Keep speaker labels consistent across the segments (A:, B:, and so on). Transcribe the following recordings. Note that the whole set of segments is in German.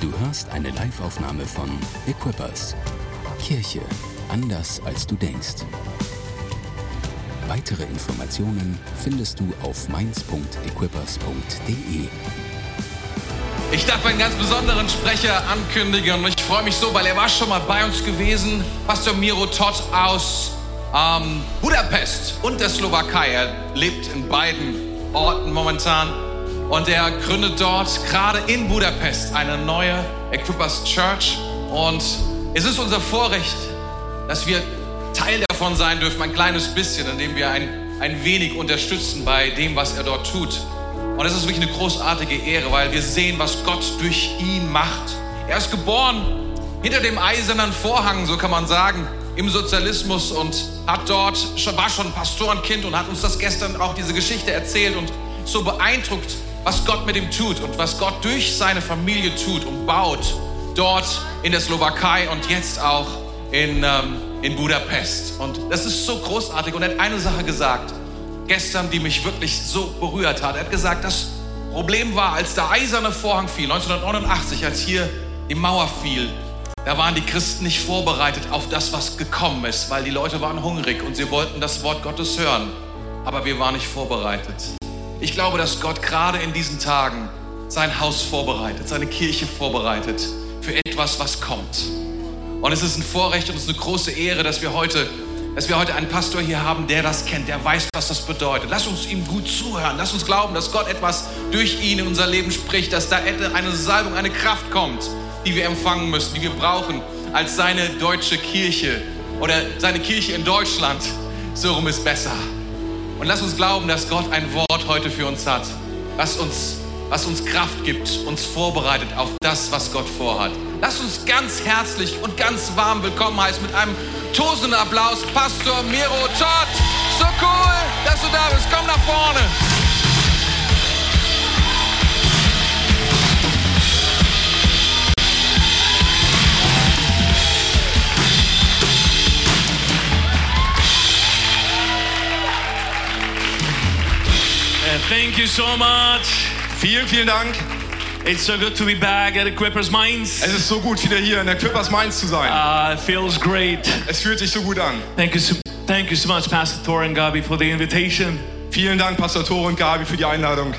A: Du hörst eine Live-Aufnahme von Equippers. Kirche anders als du denkst. Weitere Informationen findest du auf mainz.equippers.de.
B: Ich darf einen ganz besonderen Sprecher ankündigen und ich freue mich so, weil er war schon mal bei uns gewesen. Pastor Miro Todd aus ähm, Budapest und der Slowakei. Er lebt in beiden Orten momentan und er gründet dort gerade in Budapest eine neue Equippers Church. Und es ist unser Vorrecht, dass wir Teil davon sein dürfen, ein kleines bisschen, indem wir ein, ein wenig unterstützen bei dem, was er dort tut. Und es ist wirklich eine großartige Ehre, weil wir sehen, was Gott durch ihn macht. Er ist geboren hinter dem eisernen Vorhang, so kann man sagen, im Sozialismus und hat dort, war schon Pastorenkind und hat uns das gestern auch diese Geschichte erzählt und so beeindruckt, was Gott mit ihm tut und was Gott durch seine Familie tut und baut dort in der Slowakei und jetzt auch in, ähm, in Budapest. Und das ist so großartig. Und er hat eine Sache gesagt, gestern, die mich wirklich so berührt hat. Er hat gesagt, das Problem war, als der eiserne Vorhang fiel, 1989, als hier die Mauer fiel, da waren die Christen nicht vorbereitet auf das, was gekommen ist, weil die Leute waren hungrig und sie wollten das Wort Gottes hören. Aber wir waren nicht vorbereitet. Ich glaube, dass Gott gerade in diesen Tagen sein Haus vorbereitet, seine Kirche vorbereitet für etwas, was kommt. Und es ist ein Vorrecht und es ist eine große Ehre, dass wir heute dass wir heute einen Pastor hier haben, der das kennt, der weiß, was das bedeutet. Lass uns ihm gut zuhören. Lass uns glauben, dass Gott etwas durch ihn in unser Leben spricht, dass da eine Salbung, eine Kraft kommt, die wir empfangen müssen, die wir brauchen als seine deutsche Kirche oder seine Kirche in Deutschland. So rum ist besser. Und lass uns glauben, dass Gott ein Wort heute für uns hat, was uns, was uns Kraft gibt, uns vorbereitet auf das, was Gott vorhat. Lass uns ganz herzlich und ganz warm willkommen heißen mit einem tosenden Applaus Pastor Miro Todd. So cool, dass du da bist. Komm nach vorne.
C: Thank you so much.
D: Vielen, vielen Dank.
C: It's so good to be back at Equippers Minds.
D: Es ist so gut, wieder hier in der Quippers Mainz zu sein.
C: Uh, it feels great.
D: Es fühlt sich so gut an.
C: Thank you so, thank you so much, Pastor Thor and Gabi, for the invitation.
D: Vielen Dank, Pastor Tore und Gabi, für die Einladung.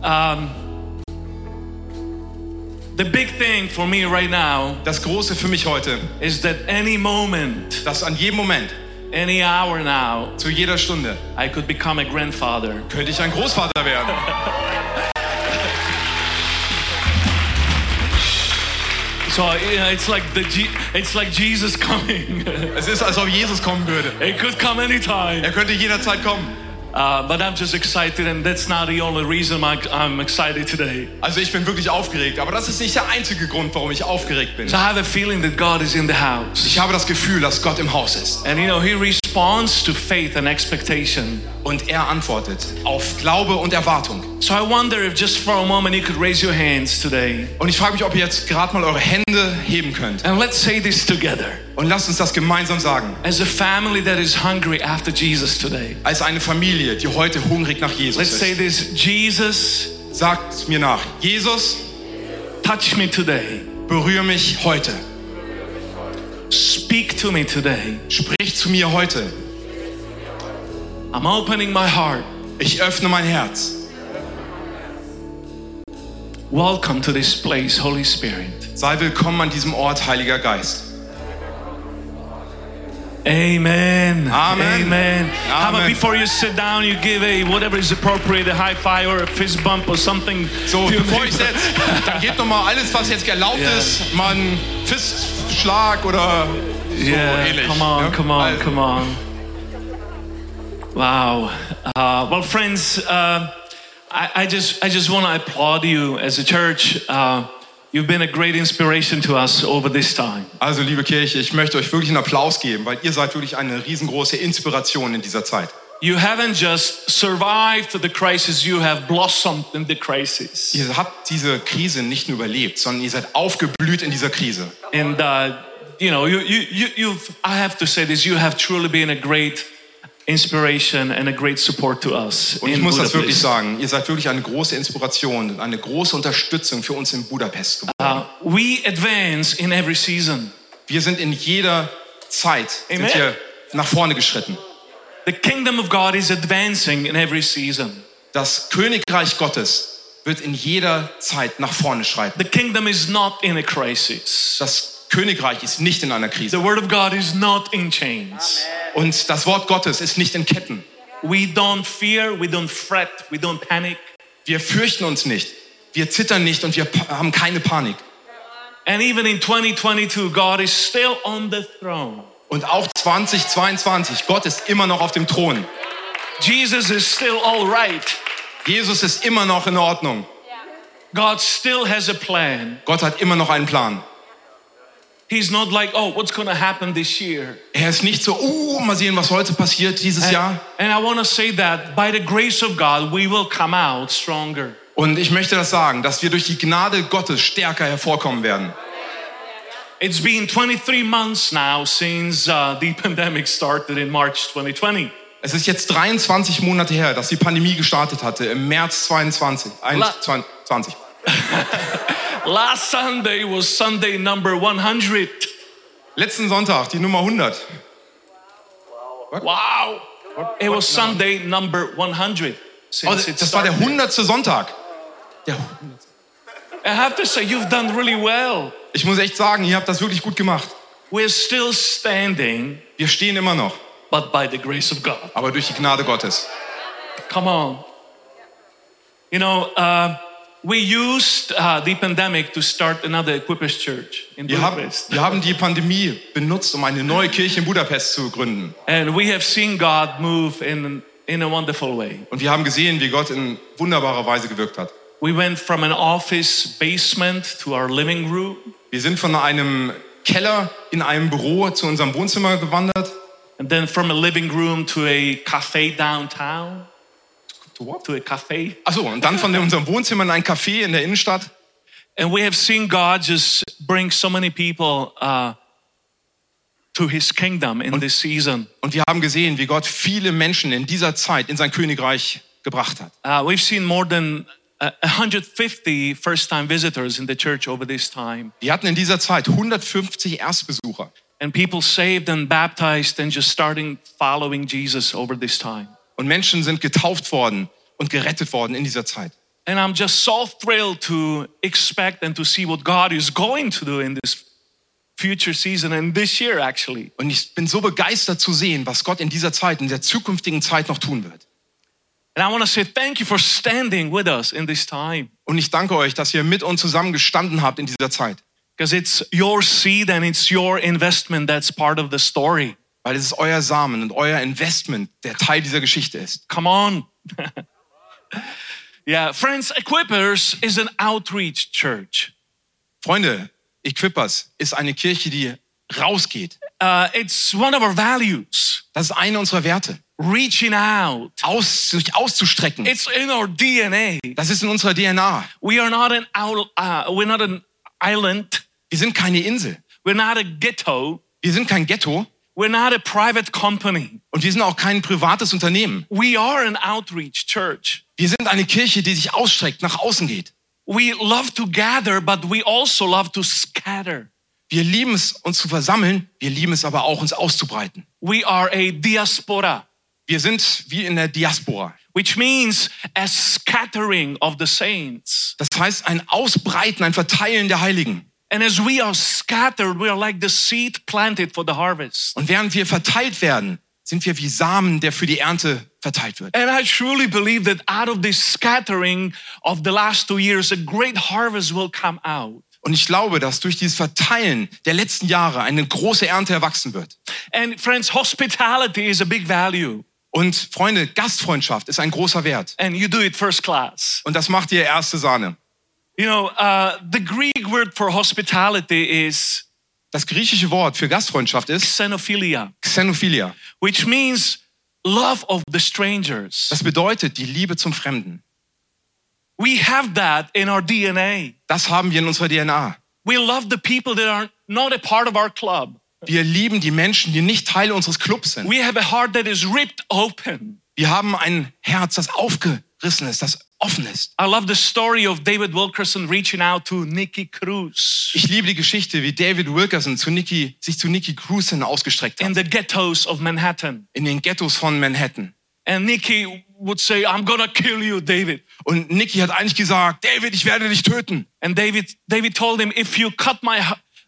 C: Um, the big thing for me right now
D: Das Große für mich heute,
C: is that any moment,
D: dass an jedem Moment,
C: any hour now,
D: zu jeder Stunde,
C: I could become a grandfather.
D: könnte ich ein Großvater werden.
C: So you know, it's like the G- it's like Jesus coming.
D: Es ist, als ob Jesus kommen würde.
C: it could come anytime.
D: Er könnte jederzeit kommen.
C: Uh, but I'm just excited, and that's not the only reason I'm excited today.
D: Also ich bin wirklich aufgeregt, aber das ist nicht der einzige Grund, warum ich aufgeregt bin.
C: So I have a feeling that God is in the house.
D: Ich habe das Gefühl, dass Gott im Haus ist.
C: And you know, He responds to faith and expectation.
D: Und er antwortet auf Glaube und Erwartung.
C: So I wonder if just for a moment you could raise your hands today
D: Und ich frage mich, ob ihr jetzt gerade mal eure Hände heben könnt.
C: and let's say this together.
D: Und lasst uns das gemeinsam sagen.
C: As a family that is hungry after Jesus today.
D: Als eine Familie, die heute hungrig nach Jesus
C: Let's say
D: ist.
C: this Jesus,
D: Sagt mir nach. Jesus,
C: touch me today.
D: berühre mich heute.
C: Speak to me today.
D: Sprich zu mir heute.
C: I'm opening my heart.
D: Ich öffne mein Herz.
C: Welcome to this place, Holy Spirit.
D: Sei willkommen an diesem Ort, Heiliger Geist.
C: Amen.
D: Amen.
C: Amen. How about before you sit down, you give a whatever is appropriate, a high five or a fist bump or something.
D: So, bevor ich setze, dann gebt noch mal alles, was jetzt erlaubt
C: Ja.
D: ist, mal einen Fistschlag oder so
C: Yeah,
D: ähnlich.
C: come on,
D: ne?
C: come on,
D: Also,
C: come on. Wow. Uh, well, friends, uh, I, I just I just want to applaud you as a church. Uh, you've been a great inspiration to us over this time.
D: Also, liebe Kirche, ich möchte euch wirklich einen Applaus geben, weil ihr seid wirklich eine riesengroße Inspiration in dieser Zeit.
C: You haven't just survived the crisis; you have blossomed in the crisis.
D: Ihr habt diese Krise nicht nur überlebt, sondern ihr seid aufgeblüht in dieser Krise.
C: And uh, you know, you, you, you, you've, I have to say this, you have truly been a great inspiration and a great support to us
D: Und ich muss das wirklich
C: Budapest.
D: sagen, ihr seid wirklich eine große Inspiration und eine große Unterstützung für uns in Budapest geworden.
C: Uh, we advance in every season.
D: Wir sind in jeder Zeit
C: Amen.
D: sind wir nach vorne geschritten.
C: The kingdom of God is advancing in every season.
D: Das Königreich Gottes wird in jeder Zeit nach vorne schreiten.
C: The kingdom is not in a crisis.
D: Das Königreich ist nicht in einer Krise.
C: The word of God is not in chains.
D: Und das Wort Gottes ist nicht in Ketten.
C: We don't fear, we don't fret, we don't panic.
D: Wir fürchten uns nicht. Wir zittern nicht und wir haben keine Panik.
C: And even in 2022, God is still on the throne.
D: Und auch 2022, Gott ist immer noch auf dem Thron.
C: Jesus is still all right.
D: Jesus ist immer noch in Ordnung.
C: God still has a plan.
D: Gott hat immer noch einen Plan.
C: He's not like, oh, what's to happen this year?
D: Er ist nicht so, oh, mal sehen, was heute passiert dieses Jahr.
C: And I want to say that by the grace of God, we will come out stronger.
D: Und ich möchte das sagen, dass wir durch die Gnade Gottes stärker hervorkommen werden.
C: It's been 23 months now since uh, the pandemic started in March 2020.
D: Es ist jetzt 23 Monate her, dass die Pandemie gestartet hatte, im März 22.
C: La-
D: 21.
C: Last Sunday was Sunday number 100.
D: Letzten Sonntag, die Nummer 100.
C: Wow. It was Sunday number 100
D: Oh, das war der
C: started.
D: 100. Sonntag. Der,
C: I have to say, you've done really well.
D: ich muss echt sagen, ihr habt das wirklich gut gemacht.
C: We're still standing,
D: Wir stehen immer noch,
C: but by the grace of God.
D: aber durch die Gnade Gottes.
C: Come on. You know, uh, we used uh, the pandemic to start another Equippers Church in
D: Wir haben,
C: Budapest.
D: wir haben die Pandemie benutzt, um eine neue Kirche in Budapest zu gründen.
C: And we have seen God move in, in a wonderful way.
D: Und wir haben gesehen, wie Gott in wunderbarer Weise gewirkt hat.
C: We went from an office basement to our living room.
D: Wir sind von einem Keller in einem Büro zu unserem Wohnzimmer gewandert.
C: And then from a living room to a cafe downtown, to a cafe.
D: Achso, und dann von unserem Wohnzimmer in ein Café in der Innenstadt.
C: And we have seen God just bring so many people uh, to his kingdom in this season.
D: Und wir haben gesehen, wie Gott viele Menschen in dieser Zeit in sein Königreich gebracht hat.
C: Uh, we've seen more than uh, 150 first time visitors in the church over this time.
D: Wir hatten in dieser Zeit 150 Erstbesucher.
C: And people saved and baptized and just starting following Jesus over this time.
D: Und Menschen sind getauft worden und gerettet worden in dieser Zeit.
C: And I'm just so thrilled to expect and to see what God is going to do in this future season and this year, actually.
D: Und ich bin so begeistert zu sehen, was Gott in dieser Zeit, in der zukünftigen Zeit noch tun wird.
C: And I want to say thank you for standing with us in this time
D: Und ich danke euch, dass ihr mit uns zusammen gestanden habt in dieser Zeit.
C: because it's your seed and it's your investment that's part of the story.
D: Weil es ist euer Samen und euer Investment, der Teil dieser Geschichte ist.
C: Come on. yeah, friends, Equippers is an outreach church.
D: Freunde, Equippers ist eine Kirche, die rausgeht.
C: Uh, it's one of our values,
D: Das ist eine unserer Werte.
C: reaching out.
D: Aus, sich auszustrecken.
C: It's in our DNA.
D: Das ist in unserer DNA.
C: We are not an uh, we're not an island.
D: Wir sind keine Insel.
C: We're not a ghetto.
D: Wir sind kein Ghetto.
C: We're not a private company.
D: Und wir sind auch kein privates Unternehmen.
C: We are an outreach church.
D: Wir sind eine Kirche, die sich ausstreckt, nach außen geht.
C: We love to gather, but we also love to scatter.
D: Wir lieben es, uns zu versammeln. Wir lieben es aber auch, uns auszubreiten.
C: We are a diaspora,
D: Wir sind wie in der Diaspora.
C: which means a scattering of the saints.
D: Das heißt, ein Ausbreiten, ein Verteilen der Heiligen.
C: And as we are scattered, we are like the seed planted for the harvest.
D: Und während wir verteilt werden, sind wir wie Samen, der für die Ernte verteilt wird.
C: And I truly believe that out of this scattering of the last two years, a great harvest will come out.
D: Und ich glaube, dass durch dieses Verteilen der letzten Jahre eine große Ernte erwachsen wird.
C: And friends, hospitality is a big value.
D: Und Freunde, Gastfreundschaft ist ein großer Wert.
C: And you do it first class.
D: Und das macht ihr erste Sahne.
C: You know, uh, the Greek word for hospitality is
D: Das griechische Wort für Gastfreundschaft ist
C: xenophilia,
D: Xenophilia.
C: which means love of the strangers.
D: Das bedeutet die Liebe zum Fremden.
C: We have that in our DNA.
D: Das haben wir in unserer DNA.
C: We love the people that are not a part of our club.
D: Wir lieben die Menschen, die nicht Teil unseres Clubs sind.
C: We have a heart that is ripped open.
D: Wir haben ein Herz, das aufgerissen ist, das offen ist.
C: I love the story of David Wilkerson reaching out to Nikki Cruz
D: Ich liebe die Geschichte, wie David Wilkerson zu Nikki, sich zu Nikki Cruz hin ausgestreckt
C: in
D: hat.
C: the ghettos of Manhattan.
D: In den Ghettos von Manhattan.
C: And Nikki would say, I'm gonna kill you, David.
D: Und Nikki hat eigentlich gesagt, David, ich werde dich töten.
C: And David, David told him, if you cut my,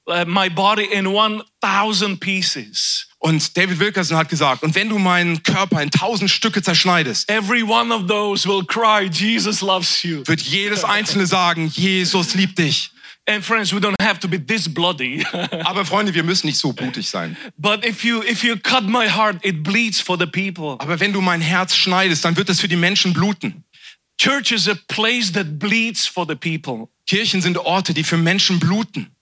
C: uh, my body in 1,000 pieces,
D: Und David Wilkerson hat gesagt, und wenn du meinen Körper in tausend Stücke zerschneidest,
C: every one of those will cry, Jesus loves you.
D: wird jedes einzelne sagen, Jesus liebt dich.
C: And friends, we don't have to be this bloody.
D: Aber Freunde, wir müssen nicht so blutig sein.
C: but if you, if you cut my heart, it bleeds for the people.
D: Aber wenn du mein Herz schneidest, dann wird es für die Menschen bluten.
C: Church is a place that bleeds for the people.
D: Kirchen sind Orte, die für Menschen bluten.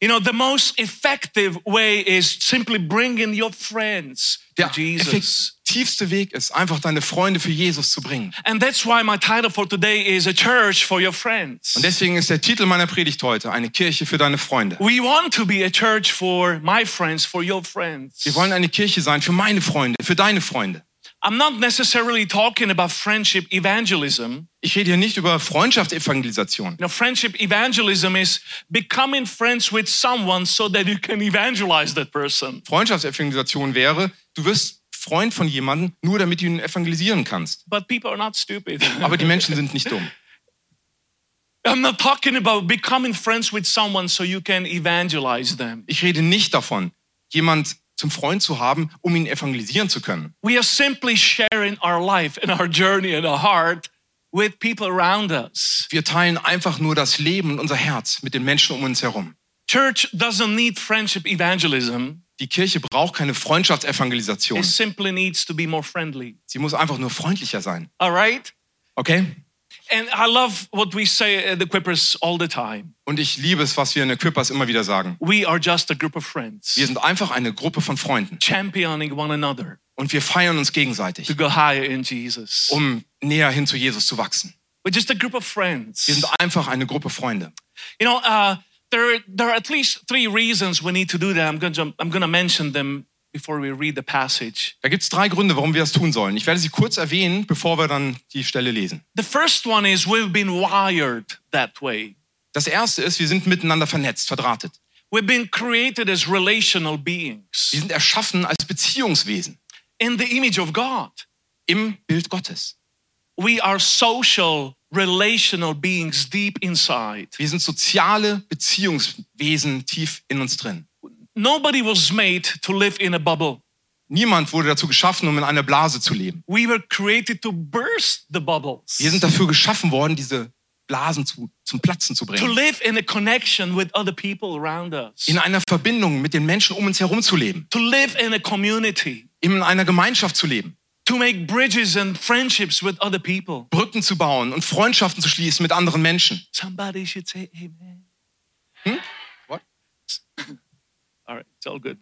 C: You know, the most effective way is simply bringing your friends to
D: Der
C: Jesus.
D: effektivste Weg ist, einfach deine Freunde für Jesus zu bringen.
C: And that's why my title for today is A Church for Your Friends.
D: Und deswegen ist der Titel meiner Predigt heute eine Kirche für deine Freunde.
C: We want to be a church for my friends, for your friends.
D: Wir wollen eine Kirche sein für meine Freunde, für deine Freunde.
C: I'm not necessarily talking about friendship evangelism.
D: Ich rede hier nicht über Freundschaftsevangelisation.
C: You know, friendship evangelism is becoming friends with someone so that you can evangelize that person.
D: Freundschaftsevangelisation wäre, du wirst Freund von jemandem, nur damit du ihn evangelisieren kannst.
C: But people are not stupid.
D: Aber die Menschen sind nicht dumm.
C: I'm not talking about becoming friends with someone so you can evangelize them.
D: Ich rede nicht davon, jemand zum Freund zu haben, um ihn evangelisieren zu können.
C: We are simply sharing our life and our journey and our heart with people around us.
D: Wir teilen einfach nur das Leben und unser Herz mit den Menschen um uns herum.
C: Church doesn't need friendship evangelism.
D: Die Kirche braucht keine Freundschaftsevangelisation.
C: It simply needs to be more friendly.
D: Sie muss einfach nur freundlicher sein.
C: All right?
D: Okay?
C: And I love what we say at the Quippers all the time.
D: Und ich liebe es, was wir in der Küppers immer wieder sagen.
C: We are just a group of friends,
D: Wir sind einfach eine Gruppe von Freunden.
C: championing one another
D: Und wir feiern uns gegenseitig,
C: to go higher in Jesus.
D: um näher hin zu Jesus zu wachsen.
C: We're just a group of friends.
D: Wir sind einfach eine Gruppe Freunde.
C: You know, uh, there, there are at least three reasons we need to do that. I'm going to I'm gonna mention them before we read the passage.
D: Da gibt es drei Gründe, warum wir das tun sollen. Ich werde sie kurz erwähnen, bevor wir dann die Stelle lesen.
C: The first one is we've been wired that way.
D: Das erste ist, wir sind miteinander vernetzt, verdrahtet.
C: We've been created as relational beings
D: Wir sind erschaffen als Beziehungswesen
C: in the image of God.
D: im Bild Gottes.
C: We are social, relational beings deep inside.
D: Wir sind soziale Beziehungswesen tief in uns drin.
C: Nobody was made to live in a bubble.
D: Niemand wurde dazu geschaffen, um in einer Blase zu leben.
C: We were created to burst the bubbles,
D: Wir sind dafür geschaffen worden, diese Blasen zu, zum Platzen zu
C: to
D: bringen.
C: live in a connection with other people around us,
D: In einer Verbindung mit den Menschen um uns herum zu leben.
C: to live in a community,
D: In einer Gemeinschaft zu leben.
C: to make bridges and friendships with other people.
D: Brücken zu bauen und Freundschaften zu schließen mit anderen Menschen.
C: Somebody should say amen.
D: What?
C: All right, it's all good.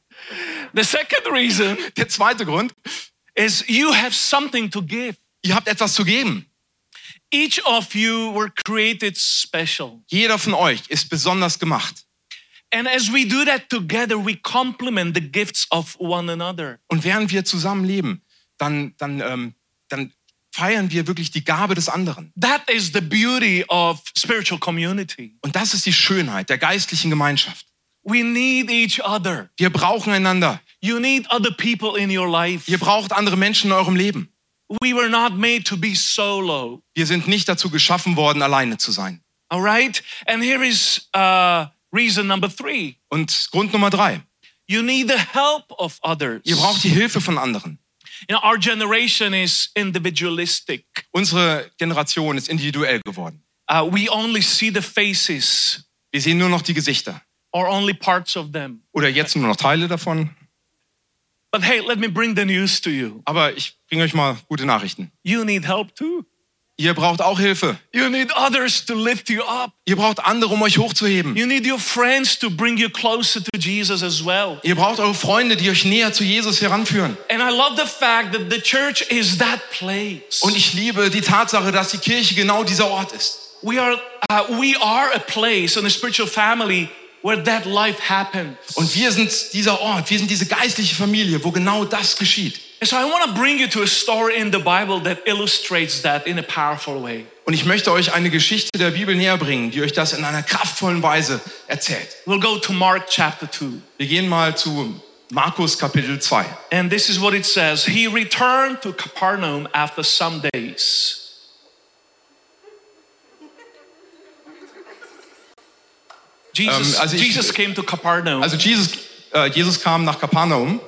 C: The second reason
D: Der zweite Grund,
C: is you have something to give.
D: ihr habt etwas zu geben.
C: Each of you were created special.
D: Jeder von euch ist besonders gemacht.
C: And as we do that together, we complement the gifts of one another.
D: Und während wir zusammen leben, dann, dann, ähm, dann feiern wir wirklich die Gabe des anderen.
C: That is the beauty of spiritual community.
D: Und das ist die Schönheit der geistlichen Gemeinschaft.
C: We need each other.
D: Wir brauchen einander.
C: You need other people in your life.
D: Ihr braucht andere Menschen in eurem Leben.
C: We were not made to be solo.
D: Wir sind nicht dazu geschaffen worden, alleine zu sein.
C: All right? And here is uh, reason number three
D: Und Grund Nummer drei,
C: you need the help of others.
D: ihr braucht die Hilfe von anderen.
C: You know, our generation is individualistic.
D: Unsere Generation ist individuell geworden.
C: Uh, we only see the faces
D: Wir sehen nur noch die Gesichter.
C: Or only parts of them.
D: Oder jetzt nur noch Teile davon.
C: But hey, let me bring the news to you.
D: Aber ich bringe euch mal gute Nachrichten.
C: You need help too.
D: Ihr braucht auch Hilfe.
C: You need others to lift you up.
D: Ihr braucht andere, um euch hochzuheben.
C: You need your friends to bring you closer to Jesus as well.
D: Ihr braucht eure Freunde, die euch näher zu Jesus heranführen.
C: And I love the fact that the church is that place.
D: Und ich liebe die Tatsache, dass die Kirche genau dieser Ort ist.
C: We are, uh, we are a place in a spiritual family where that life happened.
D: Und wir sind dieser Ort, wir sind diese geistliche Familie, wo genau das geschieht.
C: And so I want to bring you to a story in the Bible that illustrates that in a powerful way.
D: Und ich möchte euch eine Geschichte der Bibel näher bringen, die euch das in einer kraftvollen Weise erzählt.
C: We'll go to Mark chapter 2.
D: Wir gehen mal zu Markus Kapitel 2.
C: And this is what it says He returned to Capernaum after some days. Jesus,
D: Ähm, also ich-
C: Jesus came to Capernaum
D: Also Jesus, äh, Jesus kam nach Kapernaum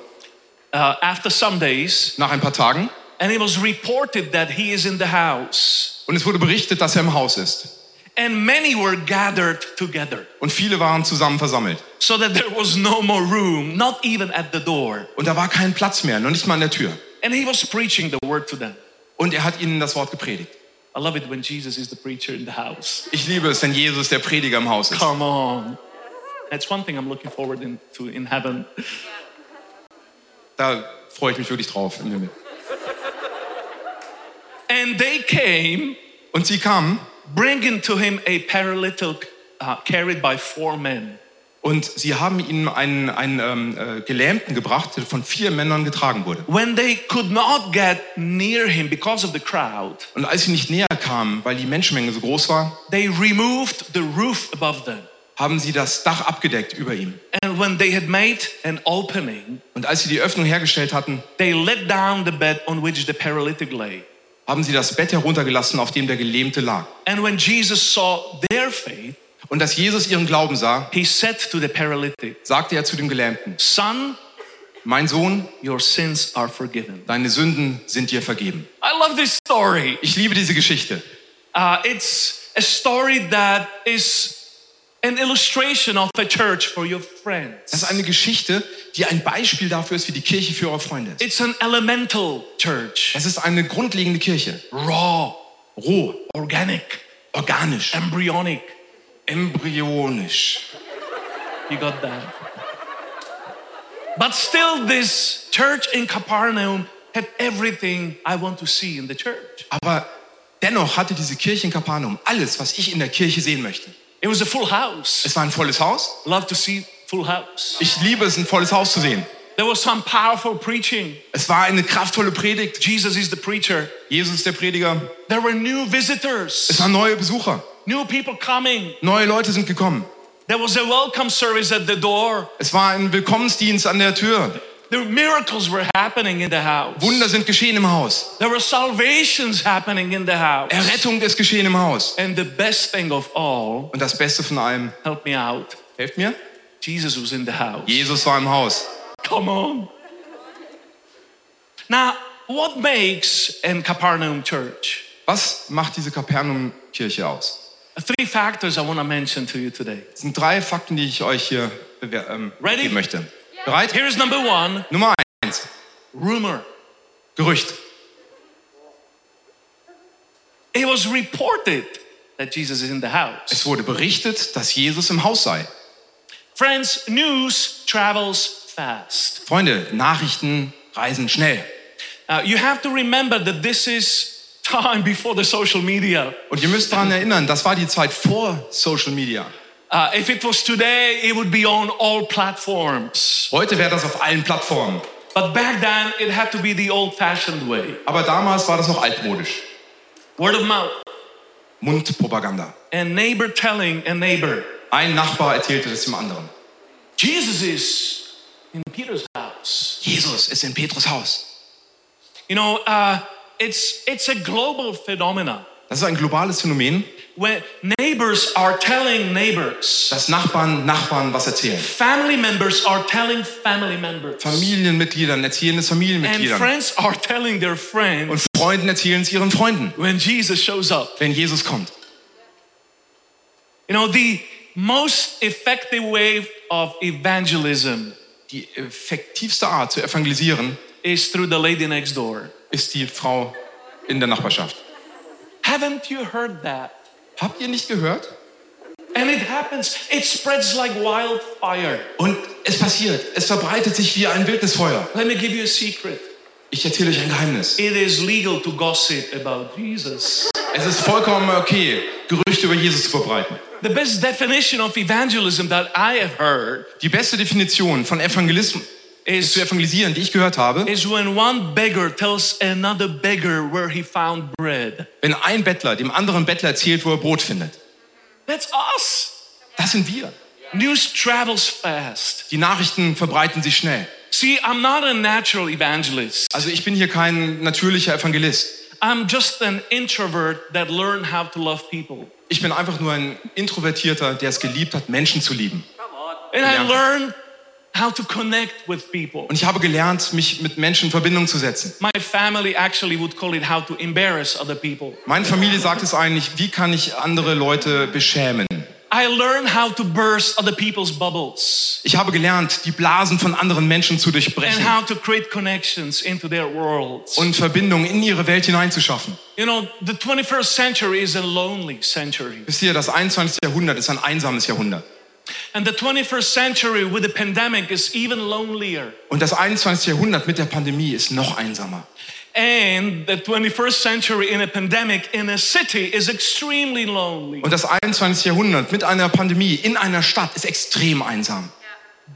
C: uh, after some days,
D: nach ein paar Tagen
C: and it was reported that he is in the house.
D: und es wurde berichtet, dass er im Haus ist.
C: And many were gathered together,
D: Und viele waren zusammen versammelt.
C: so that there was no more room, not even at the door.
D: Und da war kein Platz mehr, noch nicht mal an der Tür.
C: And he was preaching the word to them.
D: Und er hat ihnen das Wort gepredigt.
C: I love it when Jesus is the preacher in the house.
D: Ich liebe es, wenn Jesus der Prediger im Haus ist.
C: Come on. That's one thing I'm looking forward in, to in heaven.
D: Da freue ich mich wirklich drauf im Himmel.
C: And they came,
D: Und sie kamen
C: bringing to him a paralytic uh, carried by four men.
D: Und sie haben ihm einen, einen ähm, äh, Gelähmten gebracht, der von vier Männern getragen wurde.
C: When they could not get near him because of the crowd,
D: Und als sie nicht näher kamen, weil die Menschenmenge so groß war,
C: they removed the roof above them.
D: haben sie das Dach abgedeckt über ihm.
C: And when they had made an opening,
D: Und als sie die Öffnung hergestellt hatten,
C: they let down the bed on which the paralytic lay.
D: haben sie das Bett heruntergelassen, auf dem der Gelähmte lag.
C: And when Jesus saw their faith,
D: Und als Jesus ihren Glauben sah,
C: he said to the paralytic,
D: sagte er zu dem Gelähmten,
C: Son,
D: mein Sohn,
C: your sins are forgiven.
D: deine Sünden sind dir vergeben.
C: I love this story.
D: Ich liebe diese Geschichte.
C: Uh, it's a story that is an illustration of a church for your friends.
D: Das ist eine Geschichte, die ein Beispiel dafür ist, wie die Kirche für eure Freunde ist.
C: It's an elemental church,
D: Es ist eine grundlegende Kirche.
C: raw,
D: Roh,
C: organic,
D: organisch,
C: embryonic.
D: Embryonisch.
C: You got that? But still, this church in Capernaum had everything I want to see in the church.
D: Aber dennoch hatte diese Kirche in Kapernaum alles, was ich in der Kirche sehen möchte.
C: It was a full house.
D: Es war ein volles Haus.
C: Love to see full house.
D: Ich liebe es, ein volles Haus zu sehen.
C: There was some powerful preaching.
D: Es war eine kraftvolle Predigt.
C: Jesus is the preacher.
D: Jesus ist der Prediger.
C: There were new visitors,
D: Es waren neue Besucher.
C: New people coming.
D: Neue Leute sind gekommen.
C: There was a welcome service at the door.
D: Es war ein Willkommensdienst an der Tür.
C: The miracles were happening in the house.
D: Wunder sind geschehen im Haus.
C: There were salvations happening in the house.
D: Errettung ist geschehen im Haus.
C: And the best thing of all,
D: Und das Beste von allem,
C: help me out,
D: helft mir,
C: Jesus was in the house.
D: Jesus war im Haus.
C: Come on. Now, what makes a Capernaum church?
D: Was macht diese Kapernaum-Kirche aus?
C: Three factors I want to mention to you today.
D: Es sind drei Fakten, die ich euch hier ähm,
C: Ready?
D: geben möchte. Bereit?
C: Here's number one
D: Nummer eins.
C: rumor.
D: Gerücht.
C: It was reported that Jesus is in the house.
D: Es wurde berichtet, dass Jesus im Haus sei.
C: Friends, news travels fast.
D: Freunde, Nachrichten reisen schnell.
C: Uh, you have to remember that this is time before the social media.
D: Und ihr müsst daran erinnern, das war die Zeit vor Social Media.
C: Uh, if it was today, it would be on all platforms.
D: Heute wäre das auf allen Plattformen.
C: But back then, it had to be the old fashioned way
D: Aber damals war das noch altmodisch.
C: word of mouth.
D: Mundpropaganda.
C: A neighbor telling a neighbor,
D: Ein Nachbar erzählte das dem anderen.
C: Jesus is in Peter's house.
D: Jesus ist in Petrus Haus.
C: You know, uh, it's, it's a global phenomenon
D: Das ist ein globales Phänomen,
C: where neighbors are telling neighbors,
D: dass Nachbarn Nachbarn was erzählen.
C: family members are telling family members,
D: Familienmitgliedern erzählen es
C: and
D: Familienmitgliedern.
C: friends are telling their friends
D: Und Freunden erzählen es ihren Freunden,
C: when Jesus shows up.
D: wenn Jesus kommt.
C: You know, the most effective way of evangelism
D: Die effektivste Art zu evangelisieren
C: is through the lady next door.
D: ist die Frau in der Nachbarschaft.
C: Haven't you heard that?
D: Habt ihr nicht gehört?
C: And it happens, it spreads like wildfire.
D: Und es passiert. Es verbreitet sich wie ein Wildnisfeuer.
C: Let me give you a secret.
D: Ich erzähle euch ein Geheimnis.
C: It is legal to gossip about Jesus.
D: Es ist vollkommen okay, Gerüchte über Jesus zu verbreiten.
C: The best definition of evangelism that I have heard
D: Die beste Definition von Evangelismus
C: is,
D: zu evangelisieren, die ich gehört habe,
C: is when one beggar tells another beggar where he found bread.
D: wenn ein Bettler dem anderen Bettler erzählt, wo er Brot findet.
C: That's us.
D: Das sind wir.
C: News travels fast.
D: Die Nachrichten verbreiten sich schnell.
C: See, I'm not a natural evangelist.
D: Also ich bin hier kein natürlicher Evangelist.
C: I'm just an introvert that learned how to love people.
D: Ich bin einfach nur ein Introvertierter, der es geliebt hat, Menschen zu lieben.
C: And I learned how to connect with people.
D: Und ich habe gelernt, mich mit Menschen in Verbindung zu setzen.
C: My family actually would call it how to embarrass other people.
D: Meine Familie sagt es eigentlich, wie kann ich andere Leute beschämen?
C: I learned how to burst other people's bubbles
D: Ich habe gelernt, die Blasen von anderen Menschen zu
C: and
D: durchbrechen
C: how to create connections into their worlds.
D: und Verbindungen in ihre Welt hineinzuschaffen.
C: You know, the 21st century is a lonely century.
D: Wisst ihr, das 21. Jahrhundert ist ein einsames Jahrhundert. Und das 21. Jahrhundert mit der Pandemie ist noch einsamer.
C: And the 21st century in a pandemic in a city is extremely lonely.
D: Und das 21. Jahrhundert mit einer Pandemie in einer Stadt ist extrem einsam.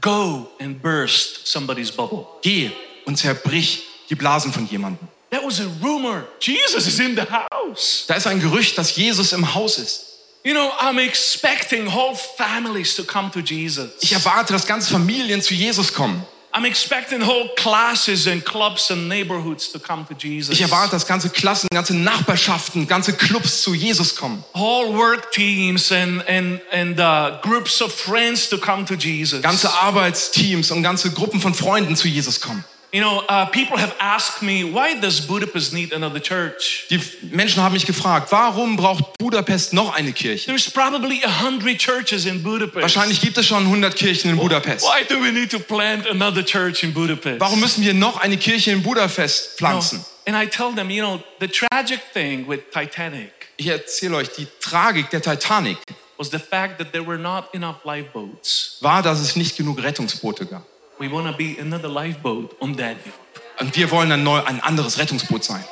C: Go and burst somebody's bubble.
D: Geh und zerbrich die Blasen von jemandem.
C: That was a rumor. Jesus is in the house.
D: Da ist ein Gerücht, dass Jesus im Haus ist.
C: You know, I'm expecting whole families to come to Jesus.
D: Ich erwarte, dass ganze Familien zu Jesus kommen.
C: I'm expecting whole classes and clubs and neighborhoods to come to Jesus.
D: Ich erwarte, dass ganze Klassen, ganze Nachbarschaften, ganze Clubs zu Jesus kommen.
C: Whole work teams and, and, and uh, groups of friends to come to Jesus.
D: Ganze Arbeitsteams und ganze Gruppen von Freunden zu Jesus kommen.
C: You know, uh, people have asked me, why does Budapest need another church?
D: Die Menschen haben mich gefragt, warum braucht Budapest noch eine Kirche?
C: There's probably a hundred churches in Budapest.
D: Wahrscheinlich gibt es schon 100 Kirchen in Budapest.
C: Why do we need to plant another church in Budapest?
D: Warum müssen wir noch eine Kirche in Budapest pflanzen?
C: and I tell them, you know, the tragic thing with Titanic
D: Ich erzähle euch, die Tragik der Titanic
C: was the fact that there were not enough lifeboats.
D: war, dass es nicht genug Rettungsboote gab.
C: We want to be another lifeboat on Danube.
D: Und wir wollen ein, neu, ein anderes Rettungsboot sein.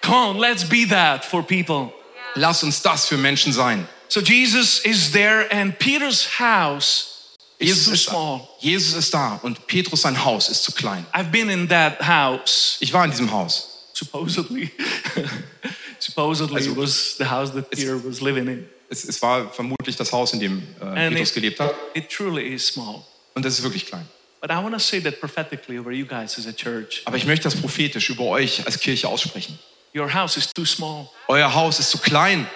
C: Come on, let's be that for people.
D: Lass uns das für Menschen sein.
C: So Jesus is there, and Peter's house
D: Jesus ist. Jesus ist da und Petrus sein Haus ist zu klein.
C: I've been in that house,
D: Ich war in diesem Haus.
C: supposedly. supposedly, it was the house that Peter was living in.
D: Es, es war vermutlich das Haus, in dem äh, Petrus
C: it,
D: gelebt hat.
C: it truly is small.
D: Und es ist wirklich klein. Aber ich möchte das prophetisch über euch als Kirche aussprechen.
C: Your house is too small
D: Euer Haus ist zu klein,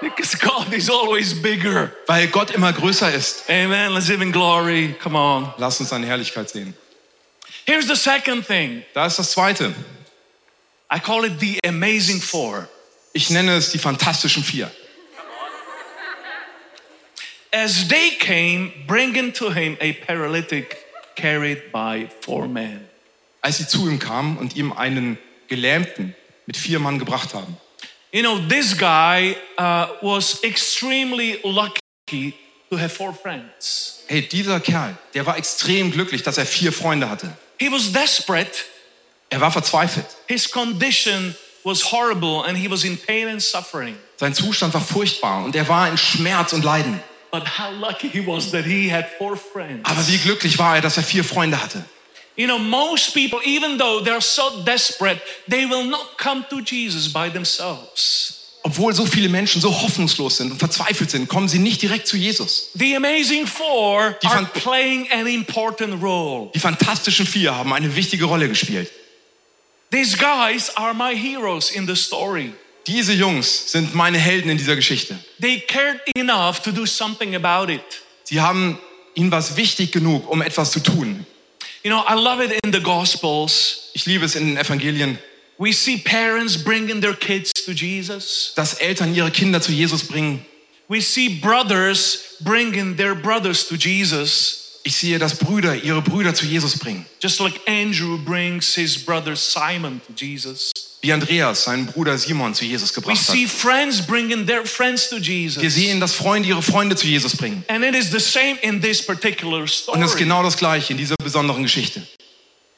C: because God is always bigger.
D: weil Gott immer größer ist.
C: Amen. Let's live in glory. Come on.
D: Lasst uns seine Herrlichkeit sehen.
C: Here's the second thing
D: Da ist das Zweite.
C: I call it the amazing four.
D: Ich nenne es die fantastischen Vier.
C: As they came, bringing to him a paralytic carried by four men.
D: Als sie zu ihm kamen und ihm einen Gelähmten mit vier Mann gebracht haben.
C: You know, this guy uh, was extremely lucky to have four friends.
D: Hey, dieser Kerl, der war extrem glücklich, dass er vier Freunde hatte.
C: He was desperate.
D: Er war verzweifelt.
C: His condition was horrible and he was in pain and suffering.
D: Sein Zustand war furchtbar und er war in Schmerz und Leiden.
C: But how lucky he was that he had four friends.
D: Aber wie glücklich war er, dass er vier Freunde hatte.
C: You know, most people, even though they're so desperate, they will not come to Jesus by themselves.
D: Obwohl so viele Menschen so hoffnungslos sind und verzweifelt sind, kommen sie nicht direkt zu Jesus.
C: The amazing four
D: Die
C: are playing an important role.
D: Die fantastischen vier haben eine wichtige Rolle gespielt.
C: These guys are my heroes in the story.
D: Diese Jungs sind meine Helden in dieser Geschichte.
C: They cared enough to do something about it.
D: Sie haben ihnen was wichtig genug, um etwas zu tun.
C: You know, I love it in the Gospels.
D: Ich liebe es in den Evangelien,
C: We see parents bringing their kids to Jesus.
D: dass Eltern ihre Kinder zu Jesus bringen.
C: We see brothers bringing their brothers to Jesus.
D: Ich sehe, dass Brüder ihre Brüder zu Jesus bringen.
C: Just like Andrew brings his brother Simon to Jesus.
D: Wie Andreas seinen Bruder Simon zu Jesus
C: We
D: gebracht
C: see
D: hat.
C: friends bringing their friends to
D: Wir
C: Jesus.
D: sehen, dass Freunde ihre Freunde zu Jesus bringen.
C: And it is the same in this particular
D: Und
C: story.
D: das ist genau das Gleiche in dieser besonderen Geschichte.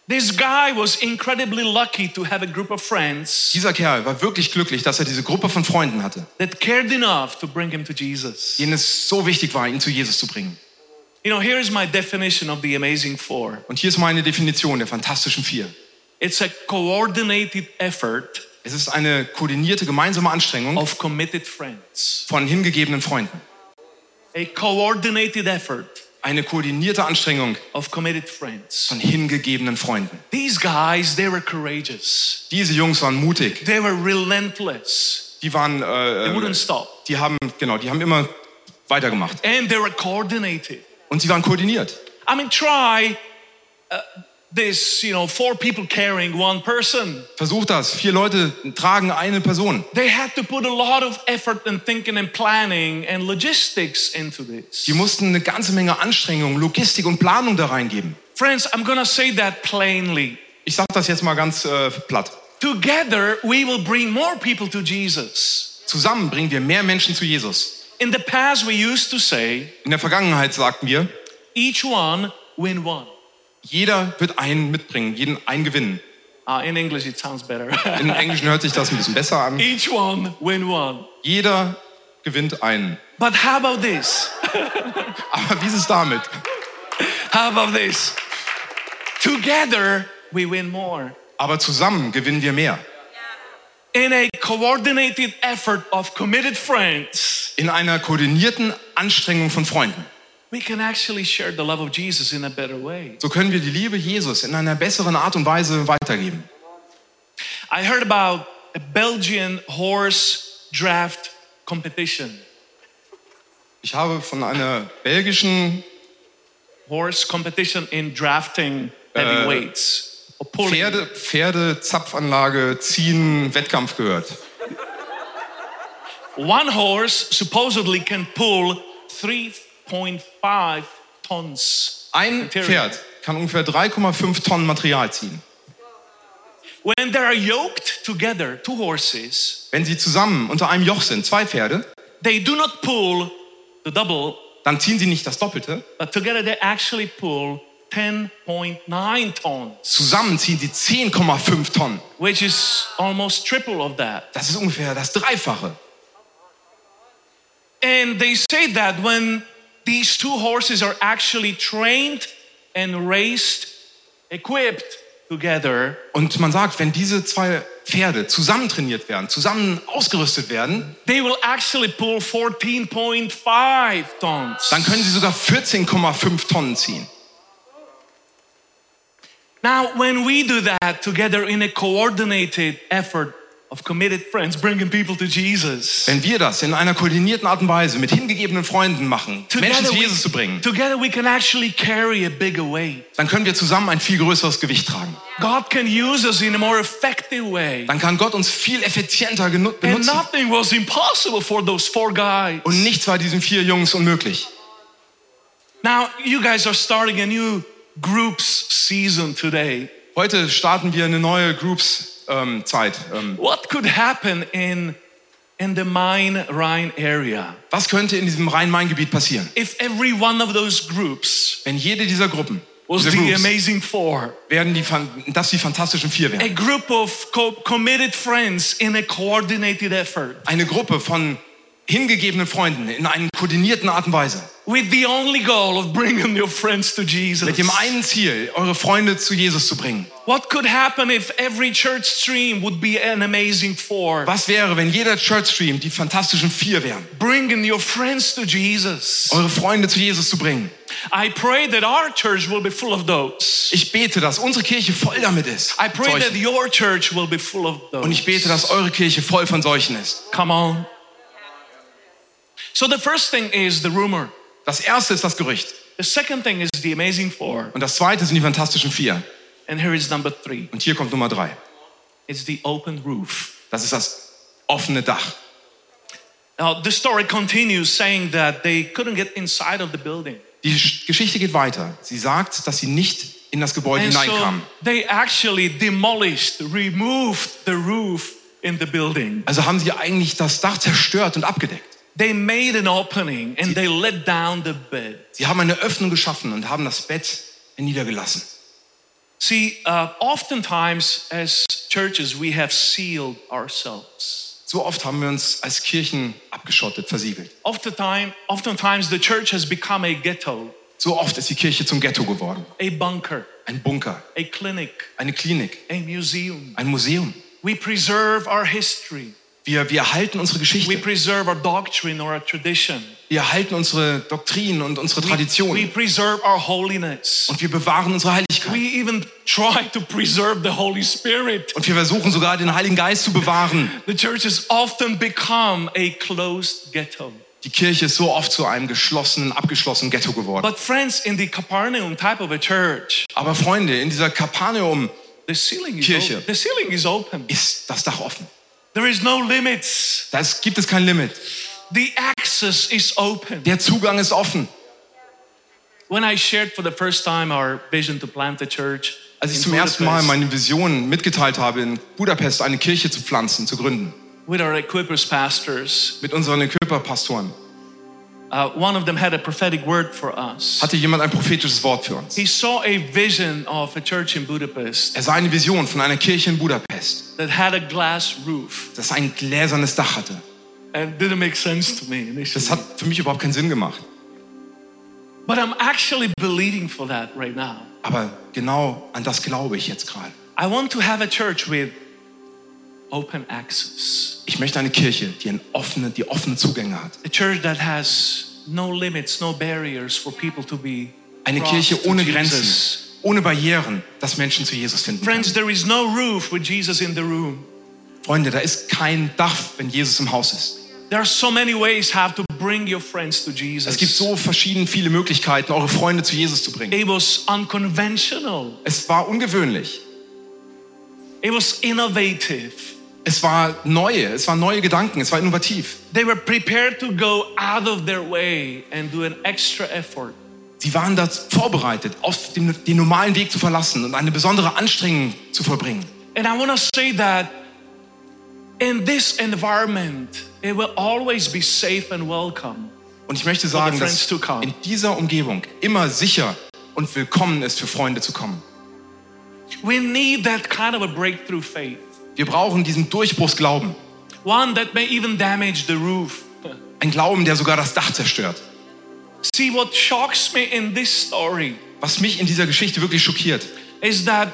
C: This guy was incredibly lucky to have a group of friends
D: Dieser Kerl war wirklich glücklich, dass er diese Gruppe von Freunden hatte,
C: that cared enough to bring him to Jesus.
D: denen es so wichtig war, ihn zu Jesus zu bringen.
C: You know, here is my definition of the amazing four
D: Und hier ist meine Definition der Fantastischen Vier.
C: it's a coordinated effort
D: Es ist eine koordinierte gemeinsame Anstrengung
C: of committed friends.
D: von hingegebenen Freunden.
C: A coordinated effort
D: Eine koordinierte Anstrengung
C: of committed friends.
D: von hingegebenen Freunden.
C: These guys, they were courageous.
D: Diese Jungs waren mutig.
C: They were relentless.
D: Die waren,
C: They
D: äh,
C: wouldn't stop.
D: die haben, genau, die haben immer weitergemacht.
C: And they were coordinated.
D: Und sie waren koordiniert.
C: I mean, try uh, this, you know, four people carrying one person.
D: Versucht das. Vier Leute tragen eine Person.
C: They had to put a lot of effort and thinking and planning and logistics into this.
D: Die mussten eine ganze Menge Anstrengung, Logistik und Planung da reingeben.
C: Friends, I'm gonna say that plainly.
D: Ich sage das jetzt mal ganz äh, platt.
C: Together, we will bring more people to Jesus.
D: Zusammen bringen wir mehr Menschen zu Jesus.
C: In the past, we used to say,
D: In der Vergangenheit sagten wir,
C: each one win one.
D: jeder wird einen mitbringen, jeden einen gewinnen.
C: Uh, in English, it sounds better.
D: Im Englischen hört sich das ein bisschen besser an.
C: each one win one.
D: Jeder gewinnt einen.
C: But how about this?
D: Aber wie ist es damit?
C: How about this? Together, we win more.
D: Aber zusammen gewinnen wir mehr.
C: In a coordinated effort of committed friends,
D: In einer koordinierten Anstrengung von Freunden.
C: we can actually share the love of Jesus in a better way.
D: So können wir die Liebe Jesus in einer besseren Art und Weise weitergeben.
C: I heard about a Belgian horse draft competition.
D: Ich habe von einer belgischen
C: Horse competition in drafting heavyweights. or pulling.
D: Pferde, Pferdezapfanlage ziehen Wettkampf gehört.
C: One horse supposedly can pull 3.5 tons.
D: Ein. Pferd kann ungefähr 3,5 Tonnen Material ziehen.
C: When they are yoked together, two horses,
D: Wenn sie zusammen unter einem Joch sind, zwei Pferde,
C: they do not pull the double,
D: dann ziehen sie nicht das Doppelte.
C: but together they actually pull 10.9 tons,
D: Zusammen ziehen sie 10,5 Tonnen.
C: which is almost triple of that.
D: Das ist ungefähr das Dreifache.
C: And they say that when these two horses are actually trained and raced, equipped together,
D: Und man sagt, wenn diese zwei Pferde zusammen trainiert werden, zusammen ausgerüstet werden,
C: they will actually pull 14.5 tons.
D: dann können sie sogar 14,5 Tonnen ziehen.
C: Now, when we do that together in a coordinated effort of committed friends, bringing people to Jesus,
D: Wenn wir das in einer koordinierten Art und Weise mit hingegebenen Freunden machen, Menschen zu Jesus zu bringen,
C: together we can actually carry a bigger weight.
D: dann können wir zusammen ein viel größeres Gewicht tragen.
C: God can use us in a more effective way.
D: Dann kann Gott uns viel effizienter genu-
C: And
D: benutzen.
C: nothing was impossible for those four guys.
D: Und nichts war diesen vier Jungs unmöglich.
C: Now, you guys are starting a new groups season today.
D: Heute starten wir eine neue Groups-Zeit. Ähm,
C: What could happen in, in the Main-Rhine area
D: was könnte in diesem Rhein-Main-Gebiet passieren,
C: if every one of those groups
D: wenn jede dieser Gruppen,
C: was the
D: Groups,
C: amazing four?
D: werden die, fan- das die fantastischen vier
C: A
D: werden?
C: group of co- committed friends in a coordinated effort
D: Eine Gruppe von hingegebenen Freunden in einer koordinierten Art und Weise.
C: with the only goal of bringing your friends to Jesus.
D: Mit dem einen Ziel, eure Freunde zu Jesus zu bringen.
C: What could happen if every church stream would be an amazing four?
D: Was wäre, wenn jeder Church Stream die fantastischen vier wären?
C: Bringing your friends to Jesus.
D: Eure Freunde zu Jesus zu bringen.
C: I pray that our church will be full of those.
D: Ich bete, dass unsere Kirche voll damit ist.
C: I pray that your church will be full of those.
D: Und ich bete, dass eure Kirche voll von solchen ist.
C: Come on. So the first thing is the rumor.
D: Das erste ist das Gerücht.
C: The second thing is the amazing four.
D: Und das zweite sind die fantastischen vier.
C: And here is number three.
D: Und hier kommt Nummer drei.
C: It's the open roof.
D: Das ist das offene Dach.
C: Now the story continues saying that they couldn't get inside of the building.
D: Die Sch- Geschichte geht weiter. Sie sagt, dass sie nicht in das Gebäude
C: And so
D: hineinkamen.
C: they actually demolished, removed the roof in the building.
D: Also haben sie eigentlich das Dach zerstört und abgedeckt.
C: They made an opening and they let down the bed.
D: Sie haben eine Öffnung geschaffen und haben das Bett niedergelassen.
C: See, uh, oftentimes as churches, we have sealed ourselves.
D: So oft haben wir uns als Kirchen abgeschottet, versiegelt.
C: Oftentimes, oftentimes the church has become a ghetto,
D: So oft ist die Kirche zum Ghetto geworden.
C: a bunker,
D: Ein Bunker,
C: a clinic,
D: eine Klinik,
C: a museum.
D: ein Museum.
C: We preserve our history.
D: Wir, wir erhalten unsere
C: We
D: Geschichte.
C: preserve our doctrine or our tradition.
D: Wir erhalten unsere Doktrinen und unsere
C: We
D: Traditionen.
C: preserve our holiness.
D: Und wir bewahren unsere
C: We
D: Heiligkeit.
C: even try to preserve the Holy Spirit.
D: Und wir versuchen sogar den Heiligen Geist zu bewahren.
C: The church has often become a closed ghetto.
D: Die Kirche ist so oft zu einem geschlossenen, abgeschlossenen Ghetto geworden.
C: But friends, in the Capernaum type of a church,
D: Aber Freunde, in dieser Kapernaum
C: the ceiling is
D: Kirche.
C: open. The ceiling is open.
D: ist das Dach offen.
C: There is no limits.
D: Da gibt es kein Limit.
C: The access is open.
D: Der Zugang ist offen.
C: When I shared for the first time our vision to plant a church,
D: Als ich zum ersten Mal meine Vision mitgeteilt habe, in Budapest eine Kirche zu pflanzen, zu gründen,
C: with our equippers pastors,
D: mit unseren Equiper-Pastoren,
C: uh, one of them had a prophetic word for us.
D: hatte jemand ein prophetisches Wort für uns.
C: He saw a vision of a church in Budapest
D: Er sah eine Vision von einer Kirche in Budapest,
C: that had a glass roof
D: das ein gläsernes Dach hatte.
C: and didn't make sense to me initially.
D: Das hat für mich überhaupt keinen Sinn gemacht.
C: But I'm actually believing for that right now.
D: Aber genau an das glaube ich jetzt gerade.
C: I want to have a church with open access.
D: Ich möchte eine Kirche, die, ein offene, die offene Zugänge hat.
C: A church that has no limits, no barriers for people to be
D: Eine Kirche ohne. Grenzen, ohne Barrieren, dass Menschen zu Jesus finden
C: Friends, there is no roof with Jesus in the room.
D: Freunde, da ist kein Dach, wenn Jesus im Haus ist.
C: There are so many ways how to bring your friends to Jesus.
D: Es gibt so verschieden viele Möglichkeiten, eure Freunde zu Jesus zu bringen.
C: It was unconventional.
D: Es war ungewöhnlich.
C: It was innovative.
D: Es war neue, es waren neue Gedanken, es war innovativ.
C: They were prepared to go out of their way and do an extra effort.
D: Sie waren dazu vorbereitet, auf den, den normalen Weg zu verlassen und eine besondere Anstrengung zu vollbringen.
C: And I want to say that in this environment, it will always be safe and welcome.
D: Und ich möchte sagen, dass in dieser Umgebung immer sicher und willkommen ist für Freunde zu kommen.
C: We need that kind of a breakthrough faith.
D: Wir brauchen diesen Durchbruchsglauben.
C: One that may even damage the roof.
D: Ein Glauben, der sogar das Dach zerstört.
C: See, what shocks me in this story
D: Was mich in dieser Geschichte wirklich schockiert,
C: is that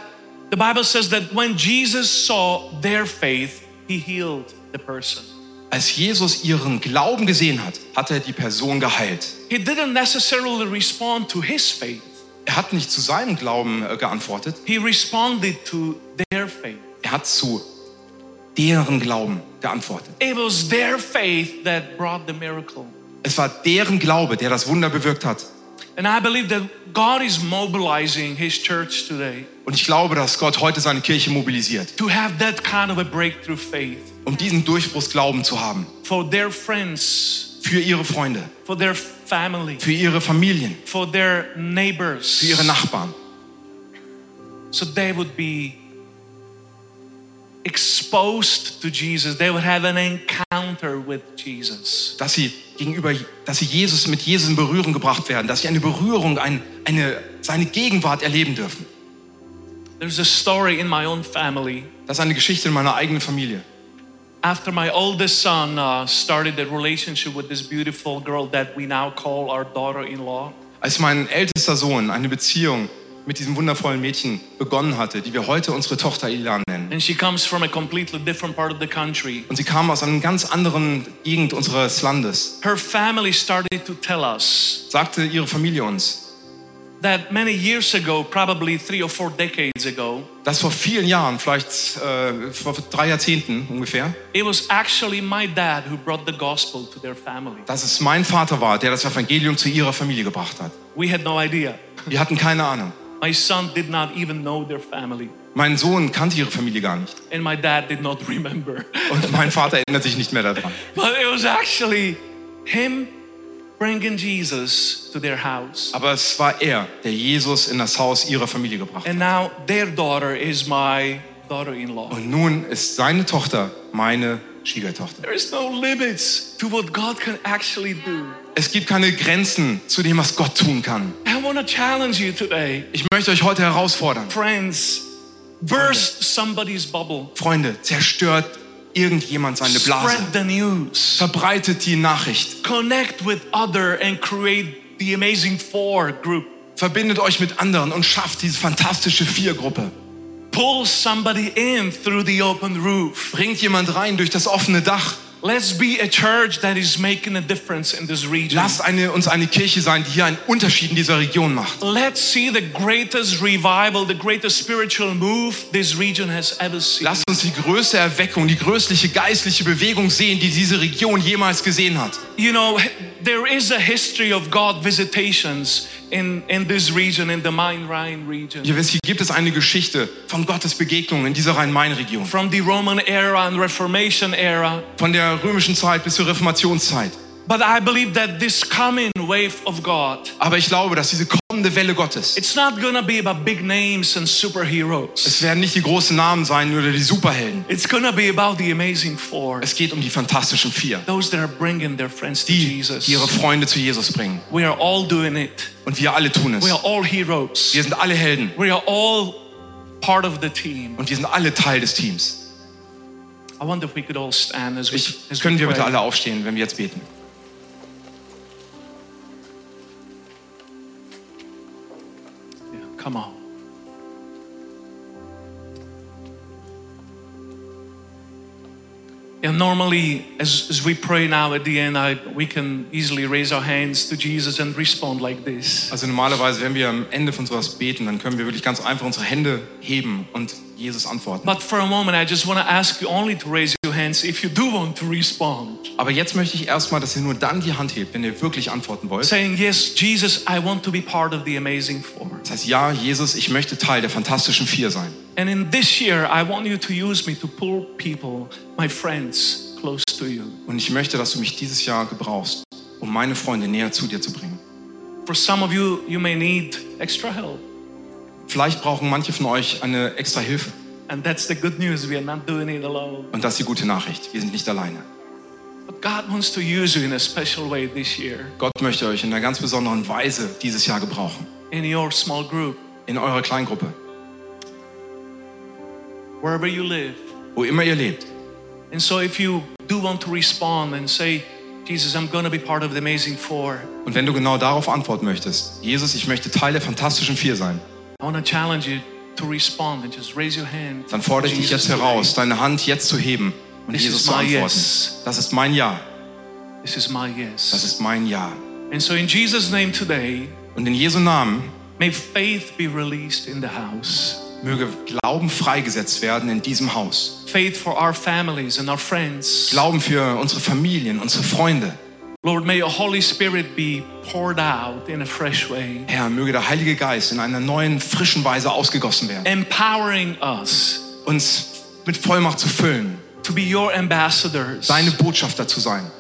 C: the Bible says that when Jesus saw their faith, he healed the person.
D: als Jesus ihren Glauben gesehen hat, hat er die Person geheilt.
C: He didn't necessarily respond to his faith,
D: Er hat nicht zu seinem Glauben äh, geantwortet,
C: he responded to their faith.
D: Er hat zu deren Glauben geantwortet.
C: It was their faith that brought the miracle.
D: Es war deren Glaube, der das Wunder bewirkt hat.
C: And I believe that God is mobilizing his church today
D: Und ich glaube, dass Gott heute seine Kirche mobilisiert,
C: to have that kind of a breakthrough faith
D: um diesen Durchbruchsglauben zu haben.
C: for their friends,
D: Für ihre Freunde,
C: for their family,
D: für ihre Familien,
C: for their neighbors,
D: für ihre Nachbarn.
C: so they would be exposed to Jesus. They would have an encounter with Jesus.
D: Dass sie gegenüber, dass sie Jesus mit Jesus in Berührung gebracht werden, dass sie eine Berührung, ein, eine, seine Gegenwart erleben dürfen.
C: There's a story in my own family.
D: Das ist eine Geschichte in meiner eigenen Familie.
C: After my oldest son uh, started a relationship with this beautiful girl that we now call our daughter-in-law,
D: Als mein ältester Sohn eine Beziehung mit diesem wundervollen Mädchen begonnen hatte, die wir heute unsere Tochter Ilan nennen.
C: and she comes from a completely different part of the country.
D: Und sie kam aus einer ganz anderen Gegend unseres Landes.
C: Her family started to tell us
D: Sagte ihre Familie uns,
C: that many years ago, probably three or four decades ago,
D: dass vor vielen Jahren, vielleicht äh, vor drei Jahrzehnten ungefähr,
C: it was actually my dad who brought the gospel to their family.
D: dass es mein Vater war, der das Evangelium zu ihrer Familie gebracht hat.
C: We had no idea.
D: Wir hatten keine Ahnung.
C: My son did not even know their family,
D: Mein Sohn kannte ihre Familie gar nicht.
C: and my dad did not remember.
D: Und mein Vater erinnert sich nicht mehr daran.
C: but it was actually him bringing Jesus to their house.
D: Aber es war er, der Jesus in das Haus ihrer Familie gebracht hat.
C: And now their daughter is my daughter in law.
D: Und nun ist seine Tochter meine Schwiegertochter.
C: There is no limits to what God can actually do.
D: Es gibt keine Grenzen zu dem, was Gott tun kann. Ich möchte euch heute herausfordern.
C: Friends, burst somebody's bubble.
D: Freunde, zerstört irgendjemand seine Blase.
C: Spread the news.
D: Verbreitet die Nachricht.
C: Connect with other and create the amazing four group.
D: Verbindet euch mit anderen und schafft diese fantastische Viergruppe.
C: Pull somebody in through the open roof.
D: Bringt jemand rein durch das offene Dach.
C: Let's be a church that is making a difference in this region.
D: Lasst eine, uns eine Kirche sein, die hier einen Unterschied in dieser Region macht.
C: Let's see the greatest revival, the greatest spiritual move this region has ever seen.
D: Lasst uns die größte Erweckung, die größliche geistliche Bewegung sehen, die diese Region jemals gesehen hat.
C: You know, there is a history of God visitations in, in this region, in the Main-Rhine region.
D: Wisst, hier gibt es eine Geschichte von Gottes Begegnungen in dieser Rhein-Main-Region.
C: From the Roman era and Reformation era.
D: Von der römischen Zeit bis zur Reformationszeit.
C: But I believe that this coming wave of God,
D: Aber ich glaube, dass diese kommende Welle Gottes,
C: it's not gonna be about big names and superheroes.
D: es werden nicht die großen Namen sein oder die Superhelden.
C: It's gonna be about the amazing four.
D: Es geht um die fantastischen Vier,
C: Those that are bringing their friends to
D: die,
C: Jesus.
D: die ihre Freunde zu Jesus bringen.
C: We are all doing it.
D: Und wir alle tun es.
C: We are all heroes.
D: Wir sind alle Helden
C: We are all part of the team.
D: und wir sind alle Teil des Teams.
C: I wonder if we could all stand as we,
D: Ich,
C: as
D: können wir bitte alle aufstehen, wenn wir jetzt beten?
C: Come on. Yeah, normally, as, as we pray now at the end, I, we can easily raise our hands to Jesus and respond like this.
D: Also normalerweise, wenn wir am Ende von sowas beten, dann können wir wirklich ganz einfach unsere Hände heben und Jesus antworten.
C: But for a moment, I just want to ask you only to raise hands if you do want to respond.
D: Aber jetzt möchte ich erstmal, dass ihr nur dann die Hand hebt, wenn ihr wirklich antworten wollt.
C: Saying, Yes, Jesus, I want to be part of the amazing four.
D: Das heißt, ja, Jesus, ich möchte Teil der fantastischen Vier sein.
C: And in this year, I want you to use me to pull people, my friends, close to you.
D: Und ich möchte, dass du mich dieses Jahr gebrauchst, um meine Freunde näher zu dir zu bringen.
C: For some of you, you may need extra help.
D: Vielleicht brauchen manche von euch eine extra Hilfe.
C: And that's the good news. We are not doing it alone.
D: Und das ist die gute Nachricht. Wir sind nicht alleine.
C: But God wants to use you in a special way this year
D: Gott möchte euch in einer ganz besonderen Weise dieses Jahr gebrauchen.
C: in your small group,
D: In eurer Kleingruppe.
C: wherever you live.
D: Wo immer ihr lebt.
C: And so, if you do want to respond and say, Jesus, I'm going to be part of the amazing four,
D: Und wenn du genau darauf antworten möchtest, Jesus, ich möchte Teil der fantastischen Vier sein,
C: I want to challenge you to respond and just raise your hand.
D: dann fordere ich dich jetzt heraus, deine Hand jetzt zu heben und
C: This
D: Jesus zu antworten.
C: yes.
D: Das ist mein Ja.
C: This is my
D: Das
C: yes.
D: ist mein Ja.
C: And so, in Jesus' name today,
D: Und in Jesu Namen
C: may faith be released in the house.
D: möge Glauben freigesetzt werden in diesem Haus.
C: Faith for our families and our friends.
D: Glauben für unsere Familien, unsere Freunde.
C: Lord, may your Holy Spirit be poured out in a fresh way,
D: Herr, möge der Heilige Geist in einer neuen, frischen Weise ausgegossen werden.
C: empowering us
D: Uns mit Vollmacht zu füllen,
C: to be your ambassadors,
D: deine Botschafter zu sein,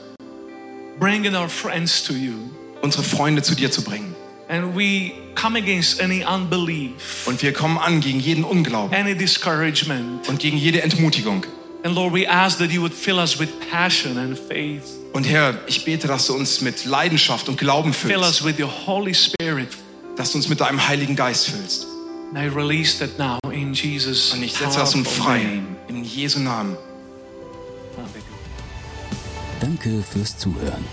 C: bringing our friends to you.
D: unsere Freunde zu dir zu bringen.
C: And we come against any unbelief,
D: Und wir kommen an gegen jeden Unglauben
C: any discouragement.
D: und gegen jede Entmutigung.
C: And Lord, we ask that you would fill us with passion and faith.
D: Und Herr, ich bete, dass du uns mit Leidenschaft und Glauben
C: Fill
D: füllst,
C: us with your Holy Spirit.
D: dass du uns mit deinem Heiligen Geist füllst.
C: And I release that now in Jesus'
D: Und ich setze das nun
C: powerful
D: frei
C: name.
D: in Jesu Namen.
A: Danke fürs Zuhören.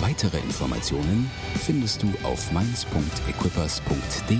A: Weitere Informationen findest du auf mainz.equippers.de.